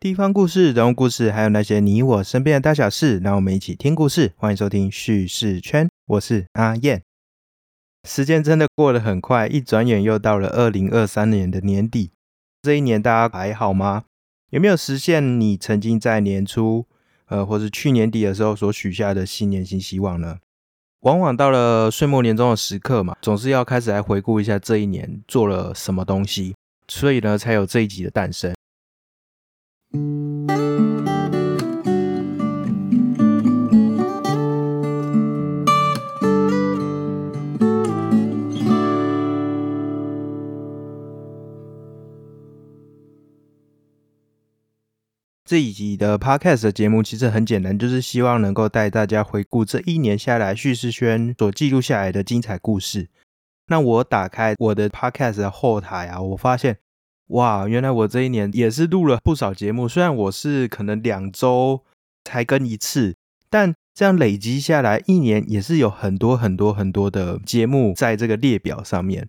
地方故事、人物故事，还有那些你我身边的大小事，让我们一起听故事。欢迎收听叙事圈，我是阿燕。时间真的过得很快，一转眼又到了二零二三年的年底。这一年大家还好吗？有没有实现你曾经在年初，呃，或是去年底的时候所许下的新年新希望呢？往往到了岁末年终的时刻嘛，总是要开始来回顾一下这一年做了什么东西，所以呢，才有这一集的诞生。这一集的 Podcast 的节目其实很简单，就是希望能够带大家回顾这一年下来叙事圈所记录下来的精彩故事。那我打开我的 Podcast 的后台啊，我发现。哇，原来我这一年也是录了不少节目。虽然我是可能两周才更一次，但这样累积下来，一年也是有很多很多很多的节目在这个列表上面。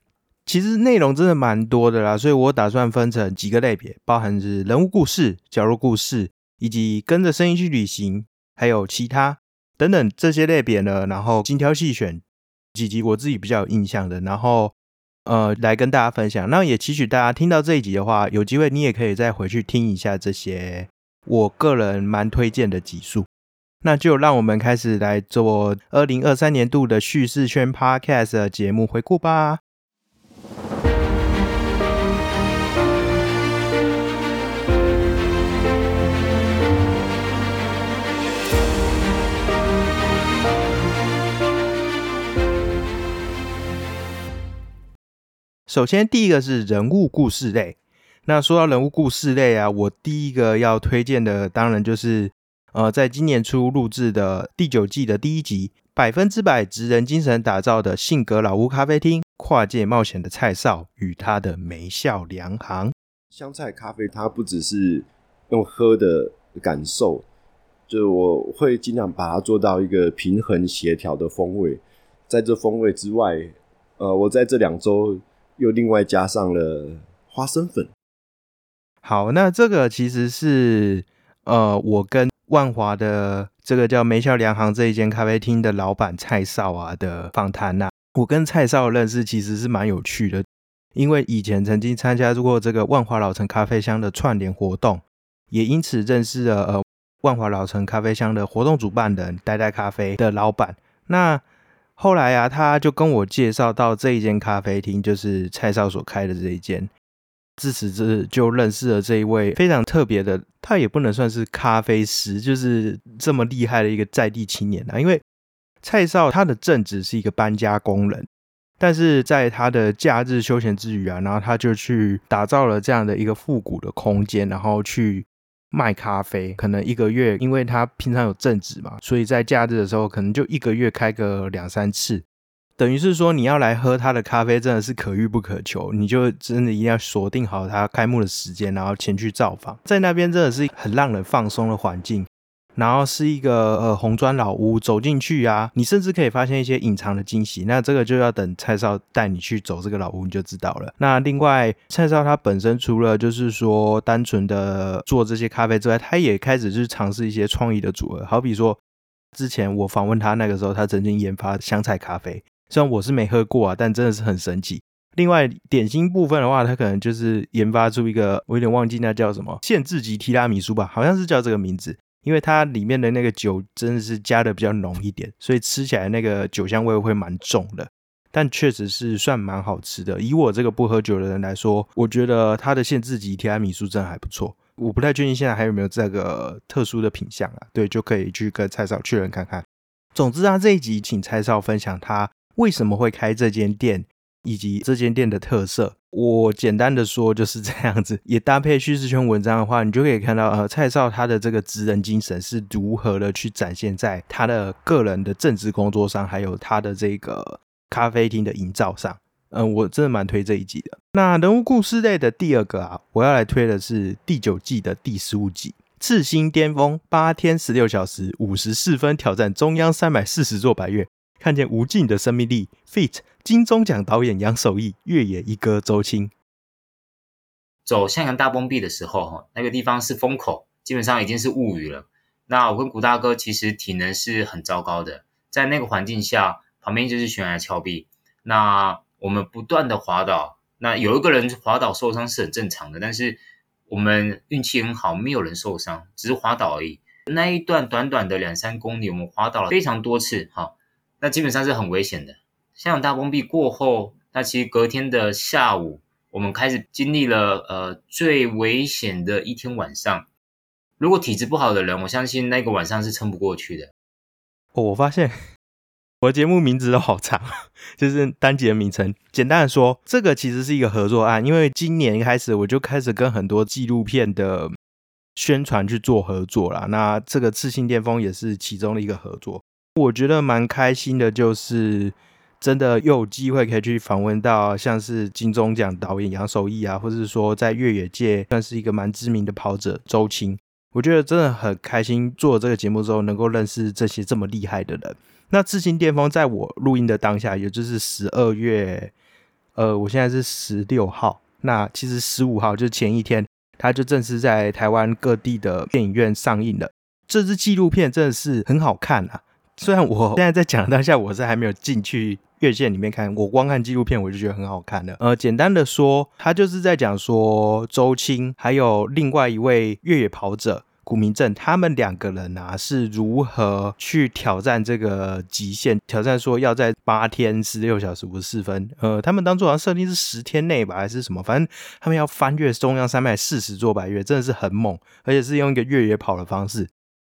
其实内容真的蛮多的啦，所以我打算分成几个类别，包含是人物故事、角落故事，以及跟着声音去旅行，还有其他等等这些类别呢。然后精挑细选几集我自己比较有印象的，然后。呃，来跟大家分享。那也期许大家听到这一集的话，有机会你也可以再回去听一下这些我个人蛮推荐的集数。那就让我们开始来做二零二三年度的叙事圈 Podcast 节目回顾吧。首先，第一个是人物故事类。那说到人物故事类啊，我第一个要推荐的，当然就是呃，在今年初录制的第九季的第一集，百分之百职人精神打造的性格老屋咖啡厅，跨界冒险的蔡少与他的梅笑良行香菜咖啡，它不只是用喝的感受，就是我会尽量把它做到一个平衡协调的风味。在这风味之外，呃，我在这两周。又另外加上了花生粉。好，那这个其实是呃，我跟万华的这个叫梅笑良行这一间咖啡厅的老板蔡少啊的访谈呐。我跟蔡少认识其实是蛮有趣的，因为以前曾经参加过这个万华老城咖啡香的串联活动，也因此认识了呃万华老城咖啡香的活动主办人呆呆咖啡的老板。那后来啊，他就跟我介绍到这一间咖啡厅，就是蔡少所开的这一间。自此之就认识了这一位非常特别的，他也不能算是咖啡师，就是这么厉害的一个在地青年啊。因为蔡少他的正职是一个搬家工人，但是在他的假日休闲之余啊，然后他就去打造了这样的一个复古的空间，然后去。卖咖啡，可能一个月，因为他平常有正职嘛，所以在假日的时候，可能就一个月开个两三次，等于是说你要来喝他的咖啡，真的是可遇不可求，你就真的一定要锁定好他开幕的时间，然后前去造访，在那边真的是很让人放松的环境。然后是一个呃红砖老屋，走进去啊，你甚至可以发现一些隐藏的惊喜。那这个就要等蔡少带你去走这个老屋，你就知道了。那另外，蔡少他本身除了就是说单纯的做这些咖啡之外，他也开始去尝试一些创意的组合。好比说，之前我访问他那个时候，他曾经研发香菜咖啡，虽然我是没喝过啊，但真的是很神奇。另外，点心部分的话，他可能就是研发出一个，我有点忘记那叫什么限制级提拉米苏吧，好像是叫这个名字。因为它里面的那个酒真的是加的比较浓一点，所以吃起来那个酒香味会蛮重的，但确实是算蛮好吃的。以我这个不喝酒的人来说，我觉得它的限制级提拉米苏真的还不错。我不太确定现在还有没有这个特殊的品相啊？对，就可以去跟蔡少确认看看。总之啊，这一集请蔡少分享他为什么会开这间店。以及这间店的特色，我简单的说就是这样子。也搭配叙事圈文章的话，你就可以看到，呃，蔡少他的这个职人精神是如何的去展现在他的个人的政治工作上，还有他的这个咖啡厅的营造上。嗯，我真的蛮推这一集的。那人物故事类的第二个啊，我要来推的是第九季的第十五集《次星巅峰》，八天十六小时五十四分挑战中央三百四十座白月。看见无尽的生命力，feat 金钟奖导演杨守义，越野一哥周青。走向阳大崩壁的时候，哈，那个地方是风口，基本上已经是雾雨了。那我跟古大哥其实体能是很糟糕的，在那个环境下，旁边就是悬崖峭壁，那我们不断的滑倒，那有一个人滑倒受伤是很正常的，但是我们运气很好，没有人受伤，只是滑倒而已。那一段短短的两三公里，我们滑倒了非常多次，哈，那基本上是很危险的。香港大崩壁过后，那其实隔天的下午。我们开始经历了呃最危险的一天晚上。如果体质不好的人，我相信那个晚上是撑不过去的。哦，我发现我的节目名字都好长，就是单集的名称。简单的说，这个其实是一个合作案，因为今年开始我就开始跟很多纪录片的宣传去做合作了。那这个赤信巅峰也是其中的一个合作。我觉得蛮开心的，就是。真的又有机会可以去访问到像是金钟奖导演杨守义啊，或者是说在越野界算是一个蛮知名的跑者周青，我觉得真的很开心做这个节目之后能够认识这些这么厉害的人。那智行巅峰在我录音的当下，也就是十二月，呃，我现在是十六号，那其实十五号就是前一天，他就正式在台湾各地的电影院上映了。这支纪录片真的是很好看啊！虽然我 现在在讲当下，我是还没有进去。越线里面看，我光看纪录片我就觉得很好看了。呃，简单的说，他就是在讲说周青还有另外一位越野跑者古明正，他们两个人啊是如何去挑战这个极限，挑战说要在八天十六小时五十四分。呃，他们当初好像设定是十天内吧，还是什么？反正他们要翻越中央山脉四十座百越，真的是很猛，而且是用一个越野跑的方式。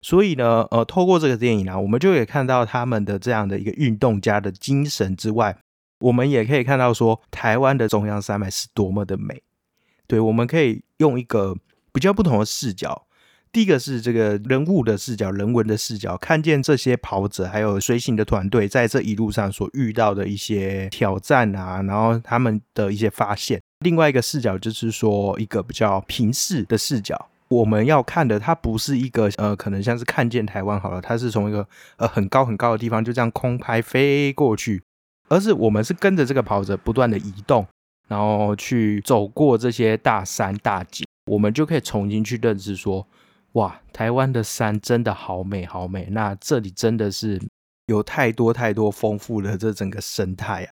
所以呢，呃，透过这个电影呢，我们就可以看到他们的这样的一个运动家的精神之外，我们也可以看到说，台湾的中央山脉是多么的美。对，我们可以用一个比较不同的视角，第一个是这个人物的视角、人文的视角，看见这些跑者还有随行的团队在这一路上所遇到的一些挑战啊，然后他们的一些发现。另外一个视角就是说，一个比较平视的视角。我们要看的，它不是一个呃，可能像是看见台湾好了，它是从一个呃很高很高的地方就这样空拍飞过去，而是我们是跟着这个跑者不断的移动，然后去走过这些大山大景，我们就可以重新去认识说，哇，台湾的山真的好美好美，那这里真的是有太多太多丰富的这整个生态啊，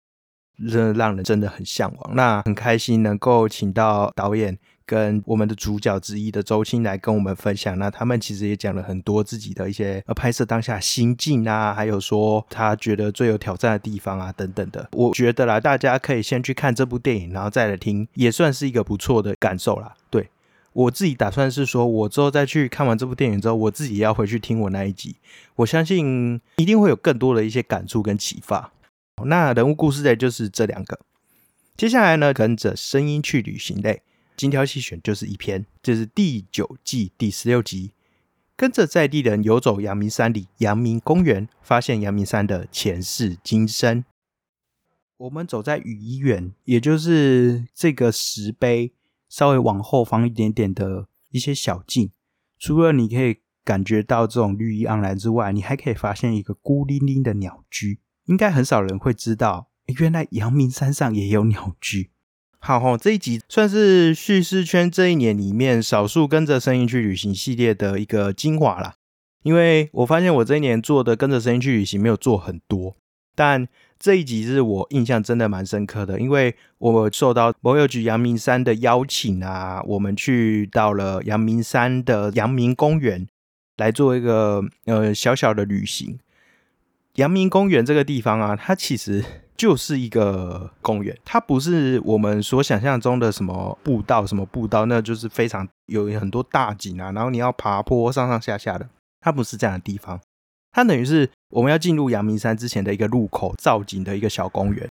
真的让人真的很向往。那很开心能够请到导演。跟我们的主角之一的周青来跟我们分享，那他们其实也讲了很多自己的一些呃拍摄当下心境啊，还有说他觉得最有挑战的地方啊等等的。我觉得啦，大家可以先去看这部电影，然后再来听，也算是一个不错的感受啦。对我自己打算是说，我之后再去看完这部电影之后，我自己也要回去听我那一集，我相信一定会有更多的一些感触跟启发。那人物故事类就是这两个，接下来呢，跟着声音去旅行类。精挑细选就是一篇，这是第九季第十六集，跟着在地人游走阳明山里阳明公园，发现阳明山的前世今生。我们走在雨衣园，也就是这个石碑稍微往后方一点点的一些小径，除了你可以感觉到这种绿意盎然之外，你还可以发现一个孤零零的鸟居。应该很少人会知道，原来阳明山上也有鸟居。好吼，这一集算是叙事圈这一年里面少数跟着声音去旅行系列的一个精华啦。因为我发现我这一年做的跟着声音去旅行没有做很多，但这一集是我印象真的蛮深刻的，因为我受到摩友局阳明山的邀请啊，我们去到了阳明山的阳明公园来做一个呃小小的旅行。阳明公园这个地方啊，它其实。就是一个公园，它不是我们所想象中的什么步道，什么步道，那就是非常有很多大景啊，然后你要爬坡上上下下的，它不是这样的地方，它等于是我们要进入阳明山之前的一个入口造景的一个小公园。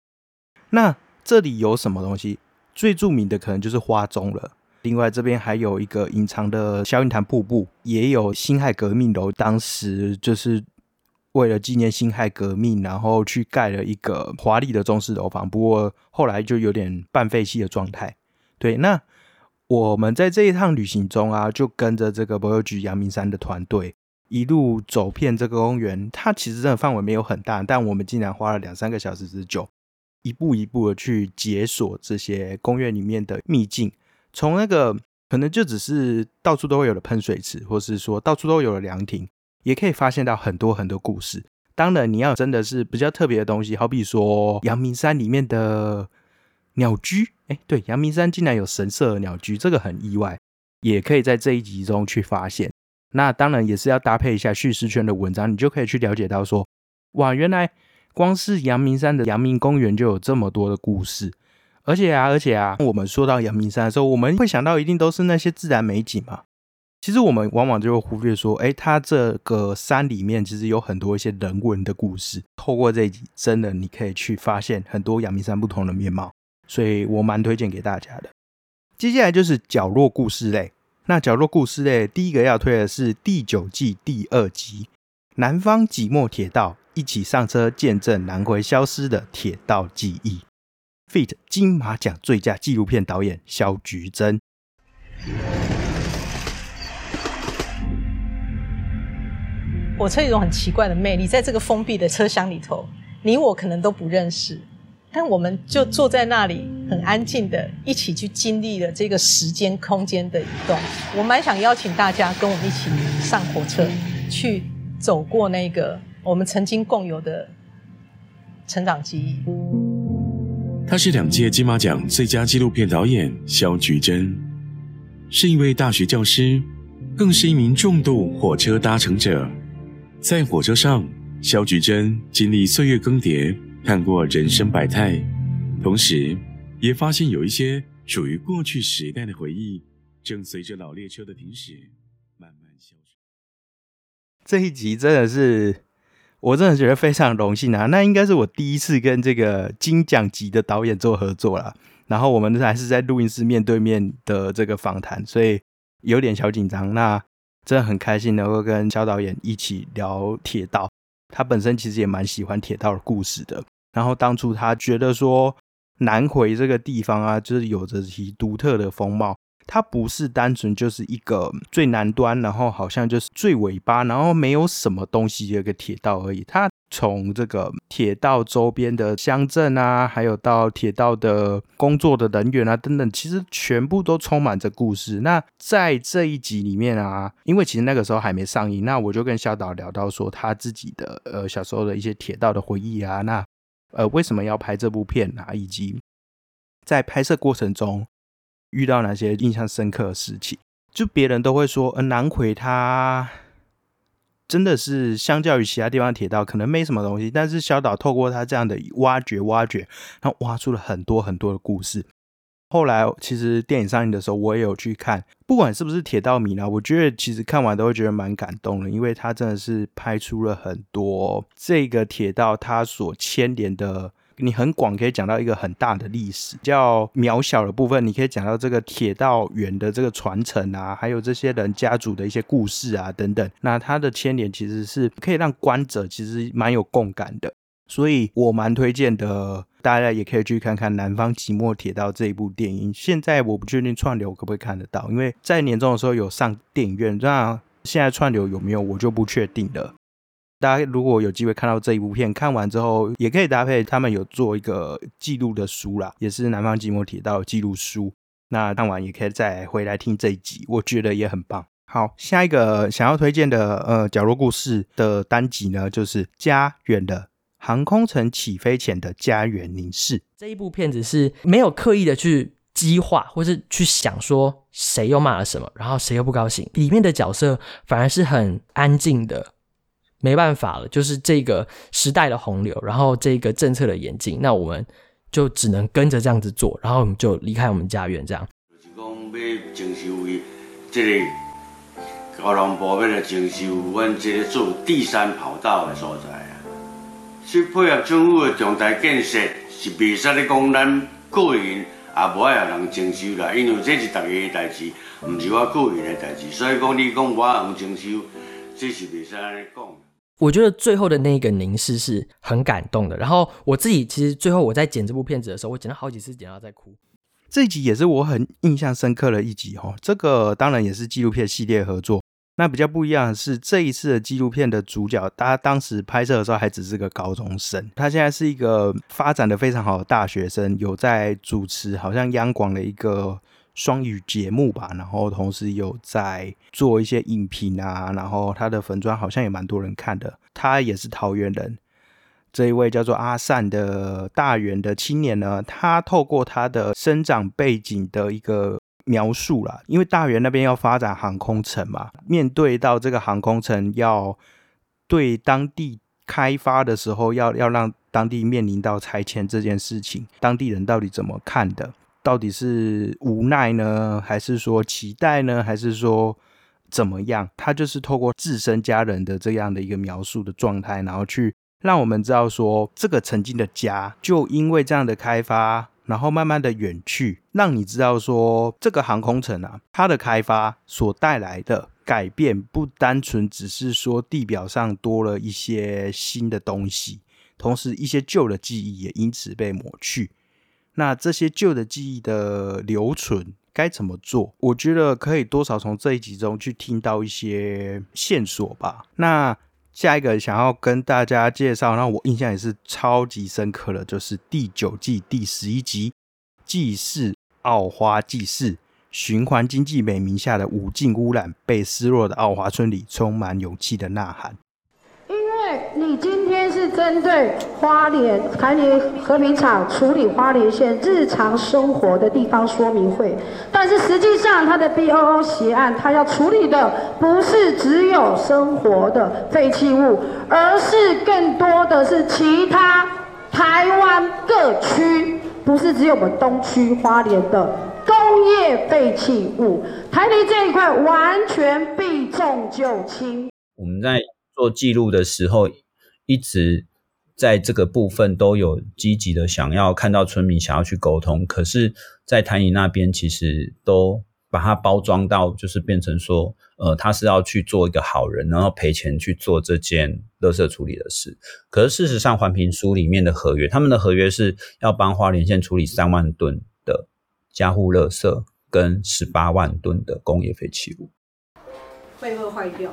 那这里有什么东西？最著名的可能就是花钟了。另外这边还有一个隐藏的小云潭瀑布，也有辛亥革命楼，当时就是。为了纪念辛亥革命，然后去盖了一个华丽的中式楼房，不过后来就有点半废弃的状态。对，那我们在这一趟旅行中啊，就跟着这个博友局阳明山的团队一路走遍这个公园。它其实真的范围没有很大，但我们竟然花了两三个小时之久，一步一步的去解锁这些公园里面的秘境。从那个可能就只是到处都会有的喷水池，或是说到处都有的凉亭，也可以发现到很多很多故事。当然，你要真的是比较特别的东西，好比说阳明山里面的鸟居，哎，对，阳明山竟然有神社的鸟居，这个很意外，也可以在这一集中去发现。那当然也是要搭配一下叙事圈的文章，你就可以去了解到说，哇，原来光是阳明山的阳明公园就有这么多的故事。而且啊，而且啊，我们说到阳明山的时候，我们会想到一定都是那些自然美景嘛。其实我们往往就会忽略说，哎，它这个山里面其实有很多一些人文的故事。透过这一集，真的你可以去发现很多阳明山不同的面貌，所以我蛮推荐给大家的。接下来就是角落故事类。那角落故事类第一个要推的是第九季第二集《南方寂寞铁道》，一起上车见证南回消失的铁道记忆。Fit 金马奖最佳纪录片导演肖菊珍。火车有一种很奇怪的魅力，在这个封闭的车厢里头，你我可能都不认识，但我们就坐在那里，很安静的，一起去经历了这个时间空间的移动。我蛮想邀请大家跟我们一起上火车，去走过那个我们曾经共有的成长记忆。他是两届金马奖最佳纪录片导演肖菊珍，是一位大学教师，更是一名重度火车搭乘者。在火车上，肖菊珍经历岁月更迭，看过人生百态，同时也发现有一些属于过去时代的回忆，正随着老列车的停驶慢慢消失。这一集真的是。我真的觉得非常荣幸啊！那应该是我第一次跟这个金奖级的导演做合作了。然后我们还是在录音室面对面的这个访谈，所以有点小紧张。那真的很开心能够跟肖导演一起聊铁道。他本身其实也蛮喜欢铁道的故事的。然后当初他觉得说南回这个地方啊，就是有着其独特的风貌。它不是单纯就是一个最南端，然后好像就是最尾巴，然后没有什么东西的一个铁道而已。它从这个铁道周边的乡镇啊，还有到铁道的工作的人员啊等等，其实全部都充满着故事。那在这一集里面啊，因为其实那个时候还没上映，那我就跟小导聊到说他自己的呃小时候的一些铁道的回忆啊，那呃为什么要拍这部片啊，以及在拍摄过程中。遇到哪些印象深刻的事情？就别人都会说，呃，南回他真的是相较于其他地方铁道，可能没什么东西。但是小岛透过他这样的挖掘、挖掘，他挖出了很多很多的故事。后来其实电影上映的时候，我也有去看，不管是不是铁道迷呢，我觉得其实看完都会觉得蛮感动的，因为他真的是拍出了很多这个铁道它所牵连的。你很广，可以讲到一个很大的历史；比较渺小的部分，你可以讲到这个铁道员的这个传承啊，还有这些人家族的一些故事啊等等。那它的牵连其实是可以让观者其实蛮有共感的，所以我蛮推荐的，大家也可以去看看《南方寂寞铁道》这一部电影。现在我不确定串流可不可以看得到，因为在年终的时候有上电影院，那现在串流有没有我就不确定了。大家如果有机会看到这一部片，看完之后也可以搭配他们有做一个记录的书啦，也是南方寂寞铁道记录书。那看完也可以再回来听这一集，我觉得也很棒。好，下一个想要推荐的呃角落故事的单集呢，就是家园的航空城起飞前的家园凝视。这一部片子是没有刻意的去激化，或是去想说谁又骂了什么，然后谁又不高兴。里面的角色反而是很安静的。没办法了，就是这个时代的洪流，然后这个政策的演进，那我们就只能跟着这样子做，然后我们就离开我们家园这样。就是讲要征收这个交通部要来征收阮这个做第三跑道的所在啊，去配合政府的重大建设，是袂使咧讲咱个人也无爱有人征收啦，因为这是大家的代志，唔是我个人的代志，所以讲你讲我唔征收，这是袂使安尼讲。我觉得最后的那一个凝视是很感动的。然后我自己其实最后我在剪这部片子的时候，我剪了好几次，剪到在哭。这一集也是我很印象深刻的一集哈。这个当然也是纪录片系列合作。那比较不一样的是，这一次的纪录片的主角，他当时拍摄的时候还只是个高中生，他现在是一个发展的非常好的大学生，有在主持好像央广的一个。双语节目吧，然后同时有在做一些影评啊，然后他的粉砖好像也蛮多人看的。他也是桃园人，这一位叫做阿善的大园的青年呢，他透过他的生长背景的一个描述啦，因为大园那边要发展航空城嘛，面对到这个航空城要对当地开发的时候，要要让当地面临到拆迁这件事情，当地人到底怎么看的？到底是无奈呢，还是说期待呢，还是说怎么样？他就是透过自身家人的这样的一个描述的状态，然后去让我们知道说，这个曾经的家，就因为这样的开发，然后慢慢的远去，让你知道说，这个航空城啊，它的开发所带来的改变，不单纯只是说地表上多了一些新的东西，同时一些旧的记忆也因此被抹去。那这些旧的记忆的留存该怎么做？我觉得可以多少从这一集中去听到一些线索吧。那下一个想要跟大家介绍，那我印象也是超级深刻的，就是第九季第十一集《祭祀奥花祭祀》，循环经济美名下的无尽污染，被失落的奥华村里充满勇气的呐喊。你今天是针对花莲台泥和平厂处理花莲县日常生活的地方说明会，但是实际上它的 B O O 协案，它要处理的不是只有生活的废弃物，而是更多的是其他台湾各区，不是只有我们东区花莲的工业废弃物。台泥这一块完全避重就轻。我们在做记录的时候。一直在这个部分都有积极的想要看到村民想要去沟通，可是，在台泥那边其实都把它包装到，就是变成说，呃，他是要去做一个好人，然后赔钱去做这件垃圾处理的事。可是事实上，环评书里面的合约，他们的合约是要帮花莲县处理三万吨的家户垃圾跟十八万吨的工业废弃物。肺会坏掉，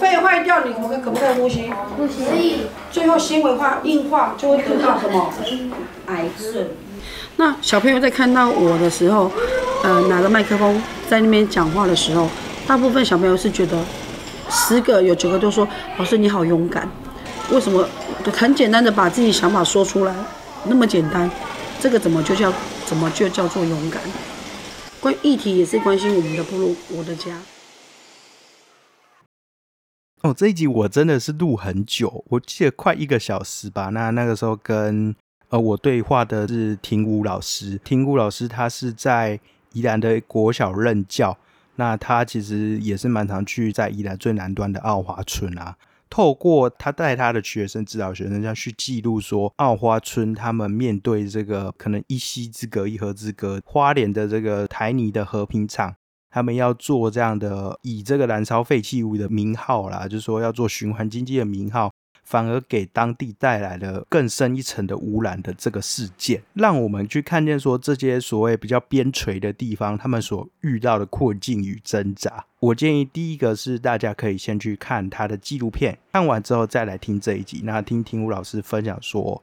肺坏掉，你可可不可以呼吸？不行。最后纤维化硬化，就会得到什么？癌症。那小朋友在看到我的时候，呃，拿着麦克风在那边讲话的时候，大部分小朋友是觉得，十个有九个都说：“老师你好勇敢。”为什么？很简单的把自己想法说出来，那么简单，这个怎么就叫怎么就叫做勇敢？关议题也是关心我们的部落，我的家。哦，这一集我真的是录很久，我记得快一个小时吧。那那个时候跟呃我对话的是庭武老师，庭武老师他是在宜兰的国小任教，那他其实也是蛮常去在宜兰最南端的奥华村啊，透过他带他的学生指导学生这样去记录说奥花村他们面对这个可能一溪之隔一河之隔，花莲的这个台泥的和平厂。他们要做这样的以这个燃烧废弃物的名号啦，就是说要做循环经济的名号，反而给当地带来了更深一层的污染的这个事件，让我们去看见说这些所谓比较边陲的地方，他们所遇到的困境与挣扎。我建议第一个是大家可以先去看他的纪录片，看完之后再来听这一集，那听听吴老师分享说。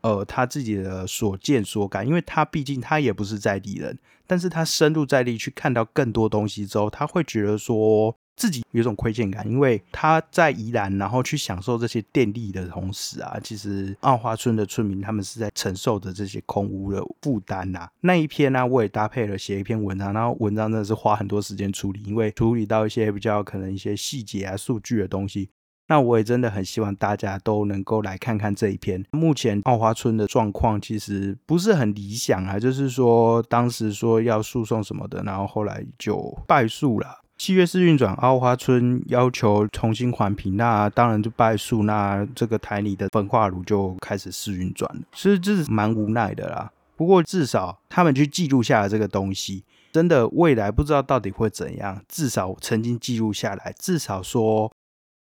呃，他自己的所见所感，因为他毕竟他也不是在地人，但是他深入在地去看到更多东西之后，他会觉得说自己有种亏欠感，因为他在宜兰，然后去享受这些电力的同时啊，其实澳花村的村民他们是在承受着这些空屋的负担呐。那一篇呢，我也搭配了写一篇文章，然后文章真的是花很多时间处理，因为处理到一些比较可能一些细节啊、数据的东西。那我也真的很希望大家都能够来看看这一篇。目前奥花村的状况其实不是很理想啊，就是说当时说要诉讼什么的，然后后来就败诉了。七月四运转，奥花村要求重新环评，那当然就败诉，那这个台里的焚化炉就开始试运转了。其实这是蛮无奈的啦。不过至少他们去记录下了这个东西，真的未来不知道到底会怎样。至少曾经记录下来，至少说。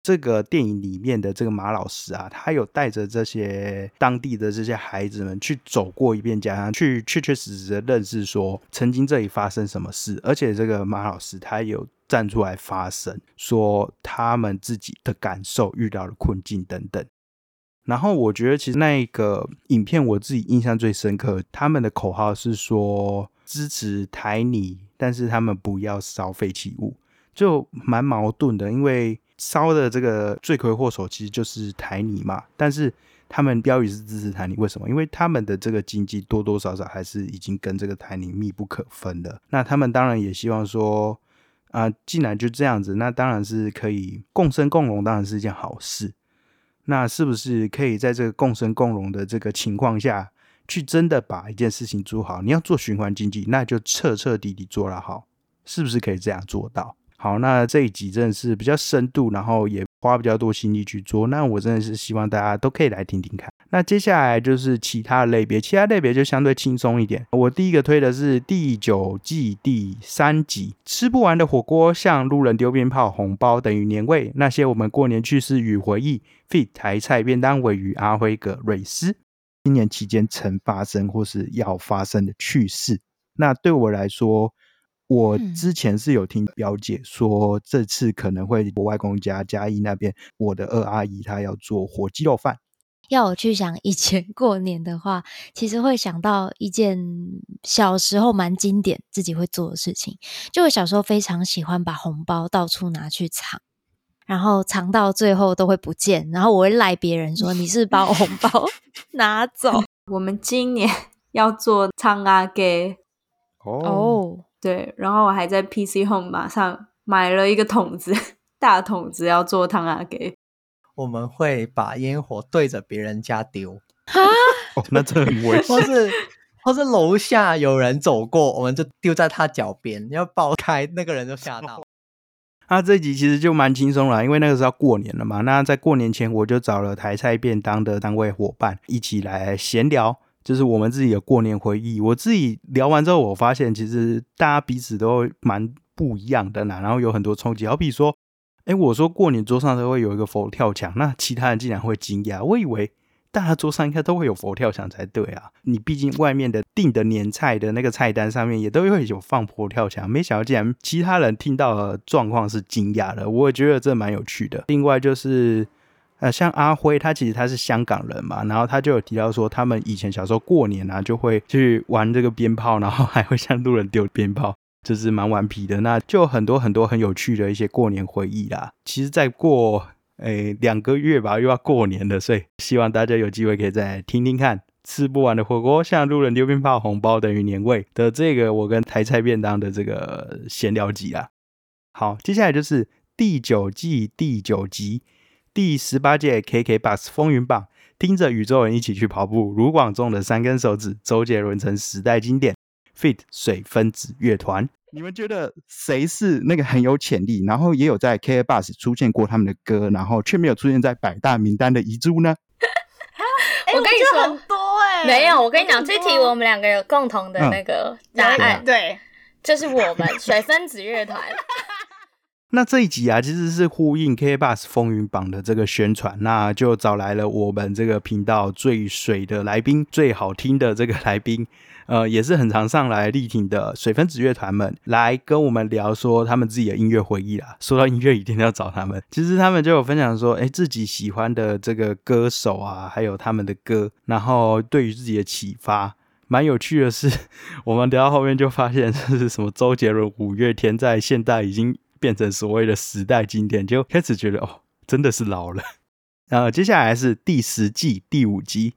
这个电影里面的这个马老师啊，他有带着这些当地的这些孩子们去走过一遍家乡，去确确实实的认识说曾经这里发生什么事，而且这个马老师他有站出来发声，说他们自己的感受、遇到的困境等等。然后我觉得其实那个影片我自己印象最深刻，他们的口号是说支持台泥。但是他们不要烧废弃物，就蛮矛盾的。因为烧的这个罪魁祸首其实就是台泥嘛，但是他们标语是支持台泥，为什么？因为他们的这个经济多多少少还是已经跟这个台泥密不可分的。那他们当然也希望说，啊，既然就这样子，那当然是可以共生共荣，当然是一件好事。那是不是可以在这个共生共荣的这个情况下去真的把一件事情做好？你要做循环经济，那就彻彻底底做了好，是不是可以这样做到？好，那这一集真的是比较深度，然后也花比较多心力去做。那我真的是希望大家都可以来听听看。那接下来就是其他类别，其他类别就相对轻松一点。我第一个推的是第九季第三集，吃不完的火锅向路人丢鞭炮，红包等于年味。那些我们过年趣事与回忆，fit 台菜便当尾鱼阿辉格瑞斯，今年期间曾发生或是要发生的趣事。那对我来说。我之前是有听表姐说，这次可能会我外公家嘉义那边，我的二阿姨她要做火鸡肉饭。要我去想以前过年的话，其实会想到一件小时候蛮经典自己会做的事情，就我小时候非常喜欢把红包到处拿去藏，然后藏到最后都会不见，然后我会赖别人说你是把我红包 拿走。我们今年 要做汤阿给哦。对，然后我还在 PC Home 马上买了一个桶子，大桶子要做汤啊给。我们会把烟火对着别人家丢，啊，那这很危险。或是或是楼下有人走过，我们就丢在他脚边，要爆开，那个人就吓到。那 这集其实就蛮轻松了，因为那个时候过年了嘛。那在过年前，我就找了台菜便当的单位伙伴一起来闲聊。就是我们自己的过年回忆。我自己聊完之后，我发现其实大家彼此都蛮不一样的呢。然后有很多冲击，好比说，哎，我说过年桌上都会有一个佛跳墙，那其他人竟然会惊讶。我以为大家桌上应该都会有佛跳墙才对啊。你毕竟外面的订的年菜的那个菜单上面也都会有放佛跳墙，没想到竟然其他人听到的状况是惊讶的。我也觉得这蛮有趣的。另外就是。呃，像阿辉，他其实他是香港人嘛，然后他就有提到说，他们以前小时候过年啊，就会去玩这个鞭炮，然后还会向路人丢鞭炮，就是蛮顽皮的。那就很多很多很有趣的一些过年回忆啦。其实再过诶两个月吧，又要过年了，所以希望大家有机会可以再听听看。吃不完的火锅向路人丢鞭炮，红包等于年味的这个我跟台菜便当的这个闲聊集啊。好，接下来就是第九季第九集。第十八届 KK Bus 风云榜，听着宇宙人一起去跑步，卢广仲的三根手指，周杰伦成时代经典，Fit 水分子乐团。你们觉得谁是那个很有潜力，然后也有在 KK Bus 出现过他们的歌，然后却没有出现在百大名单的遗珠呢？我跟你说很多哎，没有，我跟你讲，这题我们两个有共同的那个答案，对，就是我们水分子乐团。那这一集啊，其实是呼应 K Bus 风云榜的这个宣传，那就找来了我们这个频道最水的来宾，最好听的这个来宾，呃，也是很常上来力挺的水分子乐团们，来跟我们聊说他们自己的音乐回忆啦。说到音乐，一定要找他们。其实他们就有分享说，哎，自己喜欢的这个歌手啊，还有他们的歌，然后对于自己的启发，蛮有趣的是，我们聊到后面就发现，这是什么周杰伦、五月天在现代已经。变成所谓的时代经典，就开始觉得哦，真的是老了。然后接下来是第十季第五集，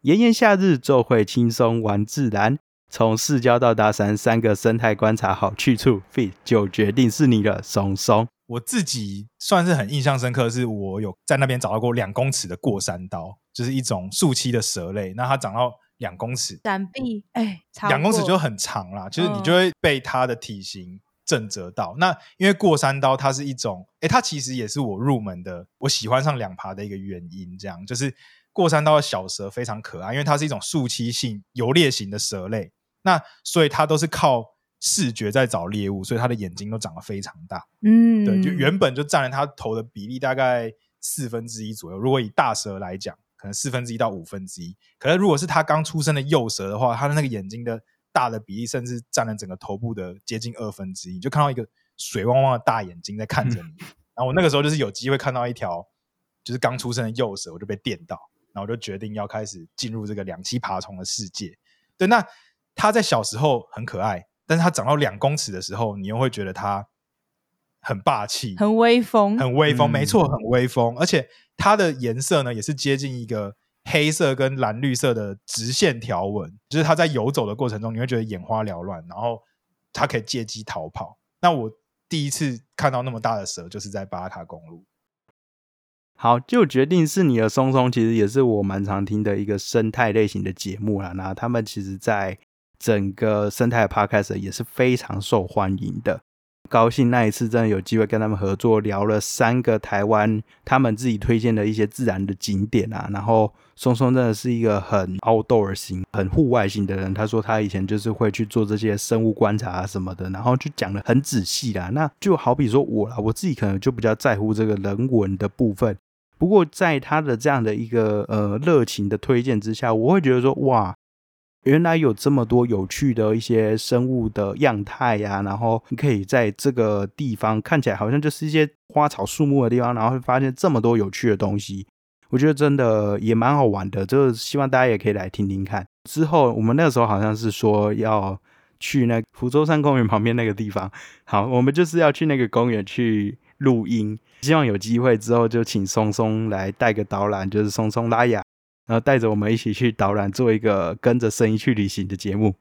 炎炎夏日就会轻松玩自然，从市郊到大山三个生态观察好去处，fit 就决定是你的松松。我自己算是很印象深刻，是我有在那边找到过两公尺的过山刀，就是一种树栖的蛇类，那它长到两公尺，闪避哎，两公尺就很长啦，就是你就会被它的体型。震折到那，因为过山刀它是一种，诶，它其实也是我入门的，我喜欢上两爬的一个原因。这样就是过山刀的小蛇非常可爱，因为它是一种树栖性游猎型的蛇类，那所以它都是靠视觉在找猎物，所以它的眼睛都长得非常大。嗯，对，就原本就占了它头的比例大概四分之一左右。如果以大蛇来讲，可能四分之一到五分之一。可是如果是它刚出生的幼蛇的话，它的那个眼睛的。大的比例甚至占了整个头部的接近二分之一，就看到一个水汪汪的大眼睛在看着你。然后我那个时候就是有机会看到一条就是刚出生的幼蛇，我就被电到，然后我就决定要开始进入这个两栖爬虫的世界。对，那它在小时候很可爱，但是它长到两公尺的时候，你又会觉得它很霸气，很威风，很威风，嗯没错，很威风，而且它的颜色呢也是接近一个黑色跟蓝绿色的直线条纹，就是它在游走的过程中，你会觉得眼花缭乱，然后它可以借机逃跑。那我第一次看到那么大的蛇，就是在巴拉卡公路。好，就决定是你的松松，其实也是我蛮常听的一个生态类型的节目啦。那他们其实在整个生态 podcast 也是非常受欢迎的。高兴那一次真的有机会跟他们合作，聊了三个台湾他们自己推荐的一些自然的景点啊。然后松松真的是一个很 outdoor 型、很户外型的人。他说他以前就是会去做这些生物观察啊什么的，然后就讲的很仔细啦。那就好比说我啦，我自己可能就比较在乎这个人文的部分。不过在他的这样的一个呃热情的推荐之下，我会觉得说哇，原来有这么多有趣的一些生物的样态呀、然后你可以在这个地方看起来好像就是一些花草树木的地方，然后会发现这么多有趣的东西，我觉得真的也蛮好玩的，就是希望大家也可以来听听看。之后我们那时候好像是说要去那福州山公园旁边那个地方，好，我们就是要去那个公园去录音，希望有机会之后就请松松来带个导览，就是松松拉雅，然后带着我们一起去导览，做一个跟着声音去旅行的节目。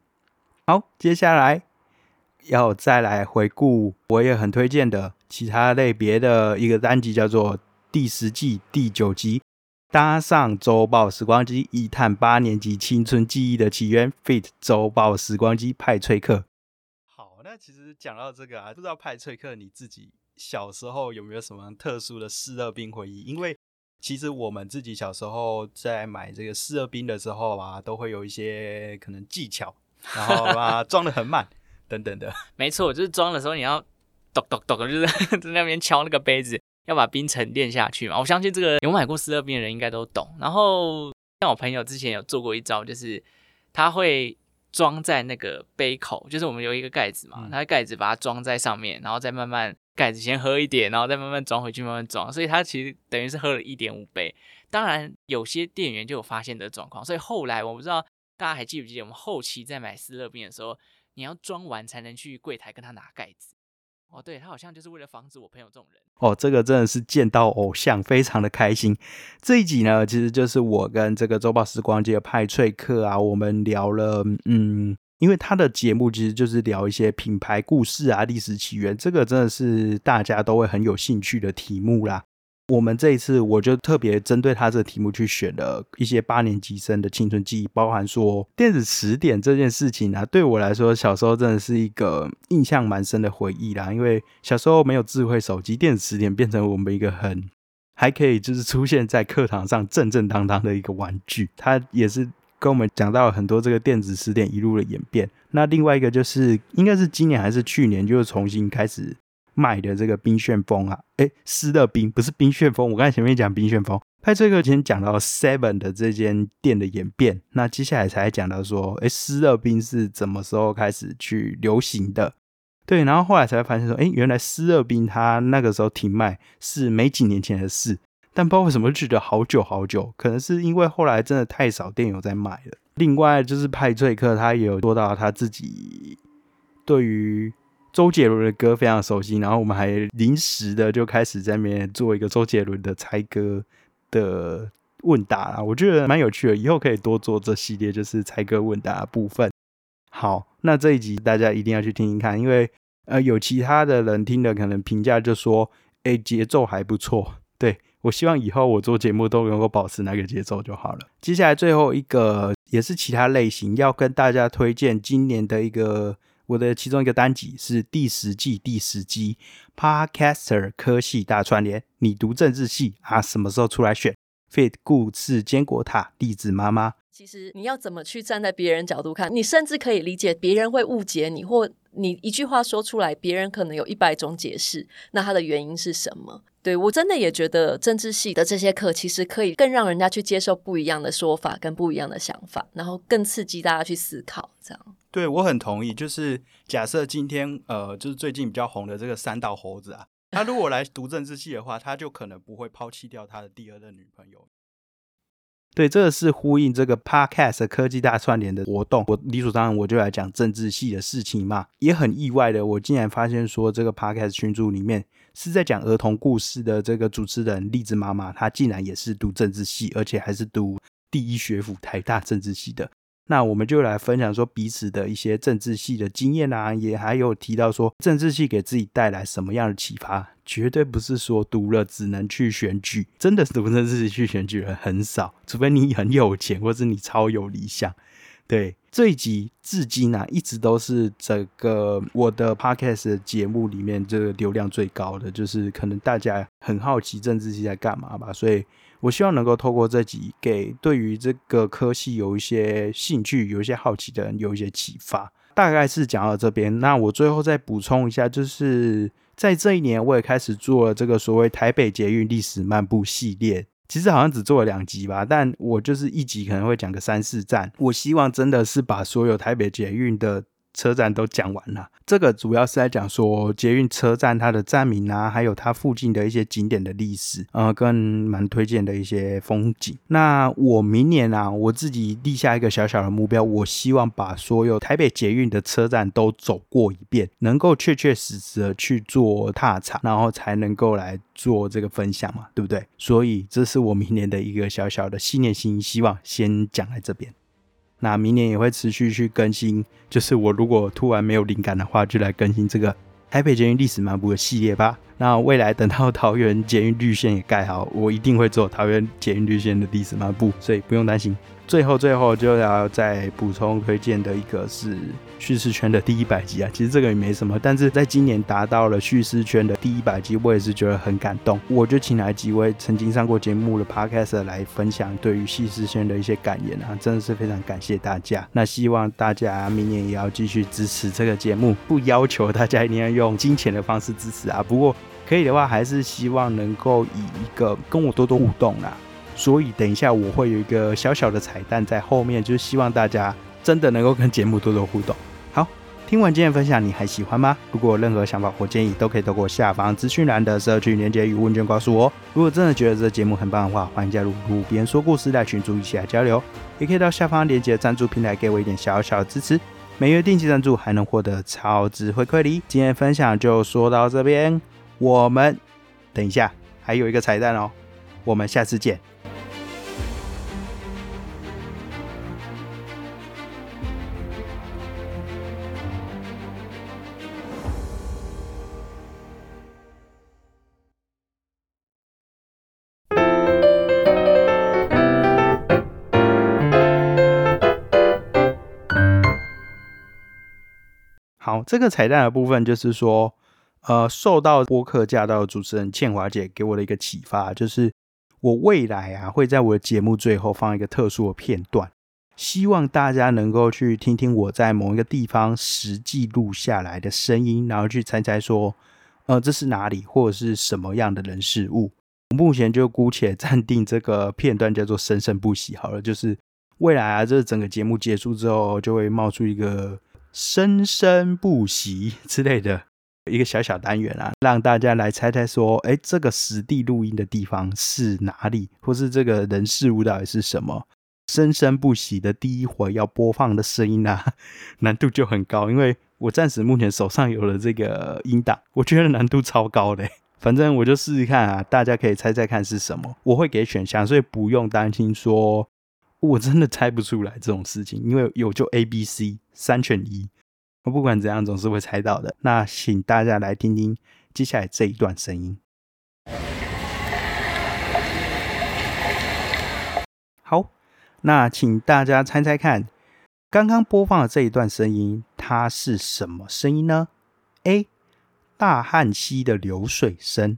好，接下来要再来回顾我也很推荐的其他类别的一个单集，叫做第十季第九集。搭上周报时光机，一探八年级青春记忆的起源。Fit 周报时光机派翠克。好，那其实讲到这个啊，不知道派翠克你自己小时候有没有什么特殊的嗜热冰回忆？因为其实我们自己小时候在买这个湿热冰的时候啊，都会有一些可能技巧，然后把 它装的很慢等等的。没错，就是装的时候你要咚咚咚，就是 在那边敲那个杯子，要把冰沉淀下去嘛。我相信这个有买过湿热冰的人应该都懂。然后像我朋友之前有做过一招，就是他会装在那个杯口，就是我们有一个盖子嘛，他的盖子把它装在上面，然后再慢慢盖子先喝一点，然后再慢慢装回去，慢慢装。所以他其实等于是喝了一点五杯。当然有些店员就有发现的状况，所以后来我不知道大家还记不记得，我们后期在买斯乐冰的时候，你要装完才能去柜台跟他拿盖子。哦，对他好像就是为了防止我朋友这种人。哦，这个真的是见到偶像，非常的开心。这一集呢，其实就是我跟这个周报时光机的派翠克啊，我们聊了，嗯，因为他的节目其实就是聊一些品牌故事啊、历史起源，这个真的是大家都会很有兴趣的题目啦。我们这一次我就特别针对他这个题目去选了一些八年级生的青春记忆，包含说电子词典这件事情啊，对我来说小时候真的是一个印象蛮深的回忆啦。因为小时候没有智慧手机，电子词典变成我们一个很还可以就是出现在课堂上正正当当的一个玩具。它也是跟我们讲到了很多这个电子词典一路的演变。那另外一个就是应该是今年还是去年，就是重新开始。卖的这个冰旋风啊，哎，湿热冰不是冰旋风。我刚才前面讲冰旋风，派这个先讲到 Seven 的这间店的演变，那接下来才讲到说，哎，湿热冰是怎么时候开始去流行的？对，然后后来才发现说，哎，原来湿热冰它那个时候停卖是没几年前的事，但不知道为什么觉得好久好久，可能是因为后来真的太少店有在卖了。另外就是派翠克他也有说到他自己对于。周杰伦的歌非常熟悉，然后我们还临时的就开始在那边做一个周杰伦的猜歌的问答啊，我觉得蛮有趣的，以后可以多做这系列就是猜歌问答的部分。好，那这一集大家一定要去听听看，因为呃有其他的人听的可能评价就说，哎节奏还不错。对我希望以后我做节目都能够保持那个节奏就好了。接下来最后一个也是其他类型，要跟大家推荐今年的一个。我的其中一个单集是第十季第十集 Podcaster 科系大串联，你读政治系啊？什么时候出来选？Fit 故事坚果塔弟子妈妈。其实你要怎么去站在别人角度看，你甚至可以理解别人会误解你，或你一句话说出来，别人可能有一百种解释，那它的原因是什么？对我真的也觉得政治系的这些课其实可以更让人家去接受不一样的说法跟不一样的想法，然后更刺激大家去思考，这样。对我很同意。就是假设今天呃，就是最近比较红的这个三道猴子啊，他如果来读政治系的话，他就可能不会抛弃掉他的第二任女朋友。对，这个是呼应这个 Podcast 科技大串联的活动。我理所当然我就来讲政治系的事情嘛，也很意外的，我竟然发现说这个 Podcast 群组里面是在讲儿童故事的这个主持人栗子妈妈，她竟然也是读政治系，而且还是读第一学府台大政治系的。那我们就来分享说彼此的一些政治系的经验啊，也还有提到说政治系给自己带来什么样的启发，绝对不是说读了只能去选举，真的读政治系去选举人很少，除非你很有钱或是你超有理想。对这一集至今啊，一直都是整个我的 podcast 节目里面这个流量最高的，就是可能大家很好奇政治系在干嘛吧，所以。我希望能够透过这集，给对于这个科系有一些兴趣、有一些好奇的人有一些启发。大概是讲到这边，那我最后再补充一下，就是在这一年，我也开始做了这个所谓台北捷运历史漫步系列。其实好像只做了两集吧，但我就是一集可能会讲个三四站。我希望真的是把所有台北捷运的。车站都讲完了，这个主要是在讲说捷运车站它的站名啊，还有它附近的一些景点的历史，呃，跟蛮推荐的一些风景。那我明年啊，我自己立下一个小小的目标，我希望把所有台北捷运的车站都走过一遍，能够确确实实的去做踏查，然后才能够来做这个分享嘛，对不对？所以这是我明年的一个小小的信念心希望，先讲在这边。那明年也会持续去更新，就是我如果突然没有灵感的话，就来更新这个台北捷运历史漫步的系列吧。那未来等到桃园捷运绿线也盖好，我一定会做桃园捷运绿线的历史漫步，所以不用担心。最后，最后就要再补充推荐的一个是叙事圈的第一百集啊。其实这个也没什么，但是在今年达到了叙事圈的第一百集，我也是觉得很感动。我就请来几位曾经上过节目的 Podcast 来分享对于叙事圈的一些感言啊，真的是非常感谢大家。那希望大家明年也要继续支持这个节目，不要求大家一定要用金钱的方式支持啊。不过可以的话，还是希望能够以一个跟我多多互动啦。所以等一下我会有一个小小的彩蛋在后面，就是希望大家真的能够跟节目多多互动。好，听完今天分享，你还喜欢吗？如果有任何想法或建议，都可以透过下方资讯栏的社区连接与问卷告诉我。如果真的觉得这节目很棒的话，欢迎加入路边说故事的群组一起来交流，也可以到下方连接赞助平台给我一点小小的支持。每月定期赞助还能获得超值回馈礼。今天分享就说到这边，我们等一下还有一个彩蛋哦，我们下次见。好，这个彩蛋的部分就是说，呃，受到播客驾到的主持人倩华姐给我的一个启发，就是我未来啊会在我的节目最后放一个特殊的片段，希望大家能够去听听我在某一个地方实际录下来的声音，然后去猜猜说，呃，这是哪里或者是什么样的人事物。目前就姑且 暂定这个片段叫做“生生不息”好了，就是未来啊，这整个节目结束之后，就会冒出一个。生生不息之类的一个小小单元啊，让大家来猜猜说，哎，这个实地录音的地方是哪里，或是这个人事物到底是什么？生生不息的第一回要播放的声音啊，难度就很高，因为我暂时目前手上有了这个音档，我觉得难度超高的。反正我就试试看啊，大家可以猜猜看是什么，我会给选项，所以不用担心说。我真的猜不出来这种事情，因为有就 A、B、C 三选一，我不管怎样总是会猜到的。那请大家来听听接下来这一段声音。好，那请大家猜猜看，刚刚播放的这一段声音，它是什么声音呢？A. 大汉溪的流水声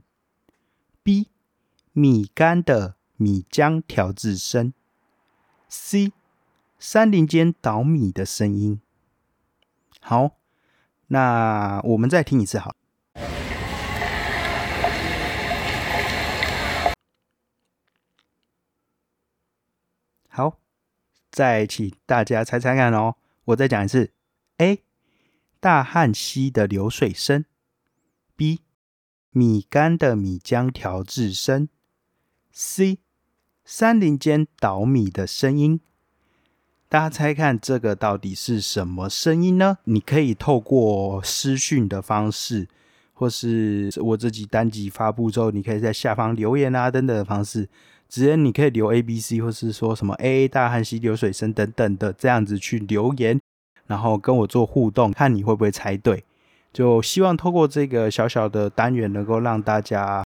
；B. 米干的米浆调制声。C，山林间捣米的声音。好，那我们再听一次，好。好，再请大家猜猜看哦。我再讲一次：A，大汉溪的流水声；B，米干的米浆调制声；C。山林间捣米的声音。大家猜看这个到底是什么声音呢？你可以透过私讯的方式，或是我这集单集发布之后，你可以在下方留言啊等等的方式，直接你可以留 A、B、C，或是说什么 A A、大汉、溪流水声等等的这样子去留言，然后跟我做互动，看你会不会猜对。就希望透过这个小小的单元，能够让大家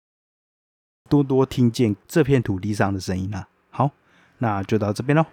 多多听见这片土地上的声音啊。好，那就到这边喽。